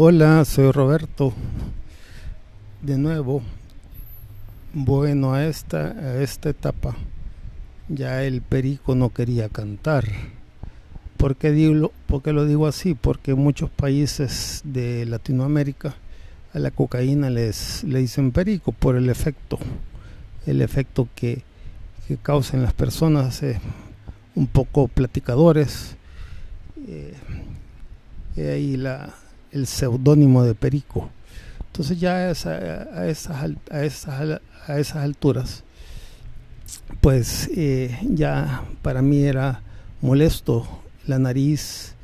Hola, soy Roberto. De nuevo, bueno, a esta, esta etapa ya el perico no quería cantar. ¿Por qué, digo, ¿Por qué lo digo así? Porque en muchos países de Latinoamérica a la cocaína les, le dicen perico por el efecto, el efecto que, que causan las personas, eh, un poco platicadores. Eh, la, el seudónimo de Perico. Entonces ya a, esas, a, esas, a esas alturas, pues eh, ya para mí era molesto la nariz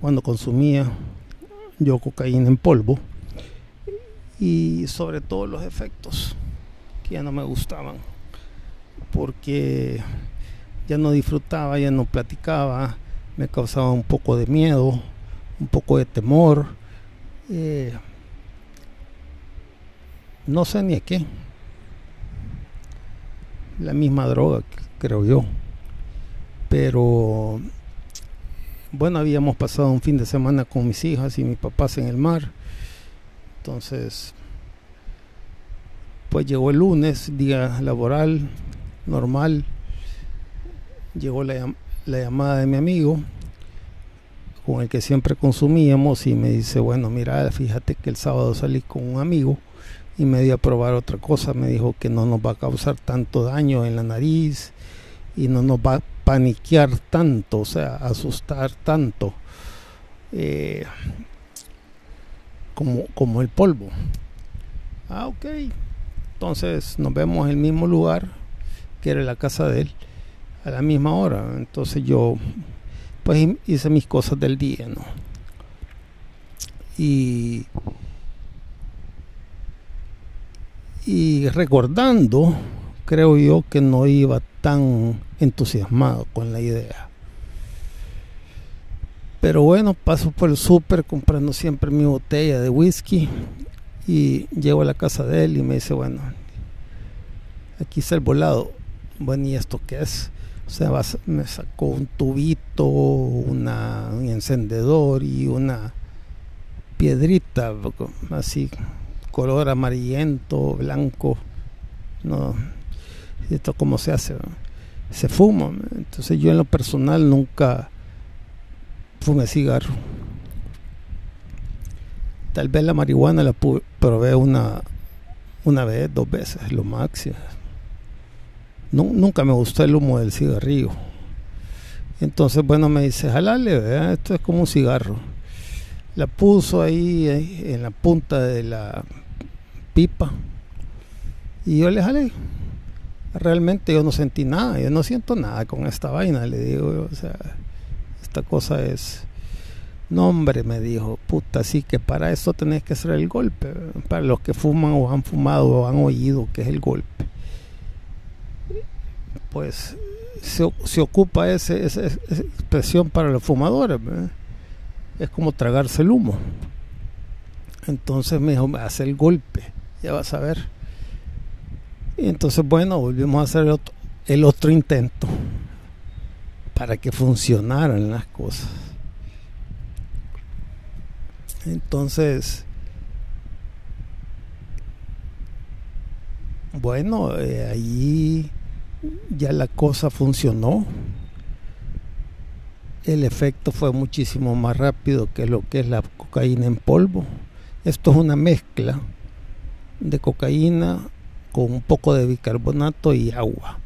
cuando consumía yo cocaína en polvo y sobre todo los efectos que ya no me gustaban porque ya no disfrutaba, ya no platicaba, me causaba un poco de miedo, un poco de temor. Eh, no sé ni a qué. La misma droga, creo yo. Pero bueno, habíamos pasado un fin de semana con mis hijas y mis papás en el mar. Entonces, pues llegó el lunes, día laboral, normal. Llegó la, la llamada de mi amigo con el que siempre consumíamos y me dice, bueno, mira, fíjate que el sábado salí con un amigo y me dio a probar otra cosa, me dijo que no nos va a causar tanto daño en la nariz y no nos va a paniquear tanto, o sea, asustar tanto eh, como, como el polvo. Ah, ok. Entonces nos vemos en el mismo lugar, que era la casa de él, a la misma hora. Entonces yo pues hice mis cosas del día, ¿no? Y, y recordando, creo yo que no iba tan entusiasmado con la idea. Pero bueno, paso por el súper comprando siempre mi botella de whisky y llego a la casa de él y me dice, bueno, aquí está el volado. Bueno, ¿y esto qué es? O sea, me sacó un tubito, un encendedor y una piedrita así, color amarillento, blanco. No, esto cómo se hace, se fuma. Entonces yo en lo personal nunca fumé cigarro. Tal vez la marihuana la probé una, una vez, dos veces, lo máximo nunca me gustó el humo del cigarrillo. Entonces, bueno, me dice, jalale, esto es como un cigarro. La puso ahí, en la punta de la pipa y yo le jalé. Realmente yo no sentí nada, yo no siento nada con esta vaina, le digo, o sea, esta cosa es... No, hombre, me dijo, puta, así que para eso tenés que hacer el golpe. Para los que fuman o han fumado o han oído que es el golpe pues se, ocupa esa expresión para los fumadores. Es como tragarse el humo. Entonces me hace el golpe, ya vas a ver. Y entonces, bueno, volvimos a hacer el otro, intento para que funcionaran las cosas. Entonces, bueno, eh, ahí ya la cosa funcionó. El efecto fue muchísimo más rápido que lo que es la cocaína en polvo. Esto es una mezcla de cocaína con un poco de bicarbonato y agua.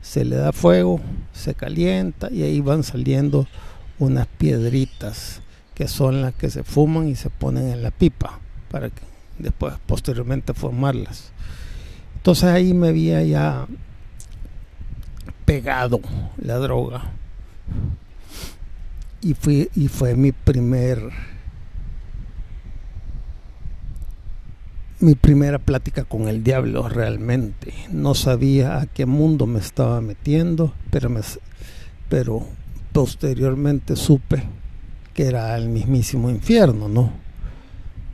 Se le da fuego, se calienta y ahí van saliendo unas piedritas que son las que se fuman y se ponen en la pipa para que después posteriormente formarlas. Entonces ahí me vi ya pegado la droga. Y, y fue mi primer mi primera plática con el diablo realmente. No sabía a qué mundo me estaba metiendo, pero, me, pero posteriormente supe que era el mismísimo infierno, ¿no?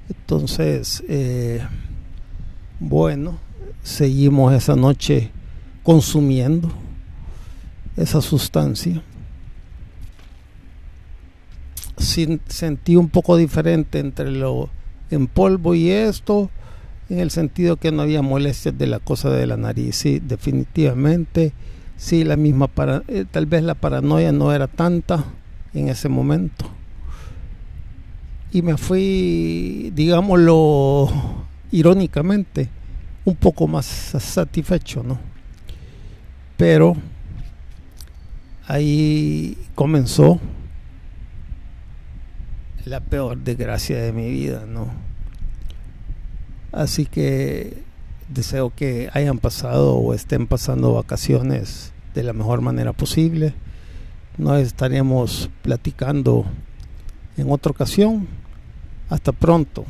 Entonces, eh, bueno, seguimos esa noche consumiendo esa sustancia sentí un poco diferente entre lo en polvo y esto, en el sentido que no había molestias de la cosa de la nariz. Sí, definitivamente, sí, la misma para, eh, tal vez la paranoia no era tanta en ese momento. Y me fui, digámoslo irónicamente, un poco más satisfecho, ¿no? Pero ahí comenzó la peor desgracia de mi vida, ¿no? Así que deseo que hayan pasado o estén pasando vacaciones de la mejor manera posible. Nos estaremos platicando en otra ocasión. Hasta pronto.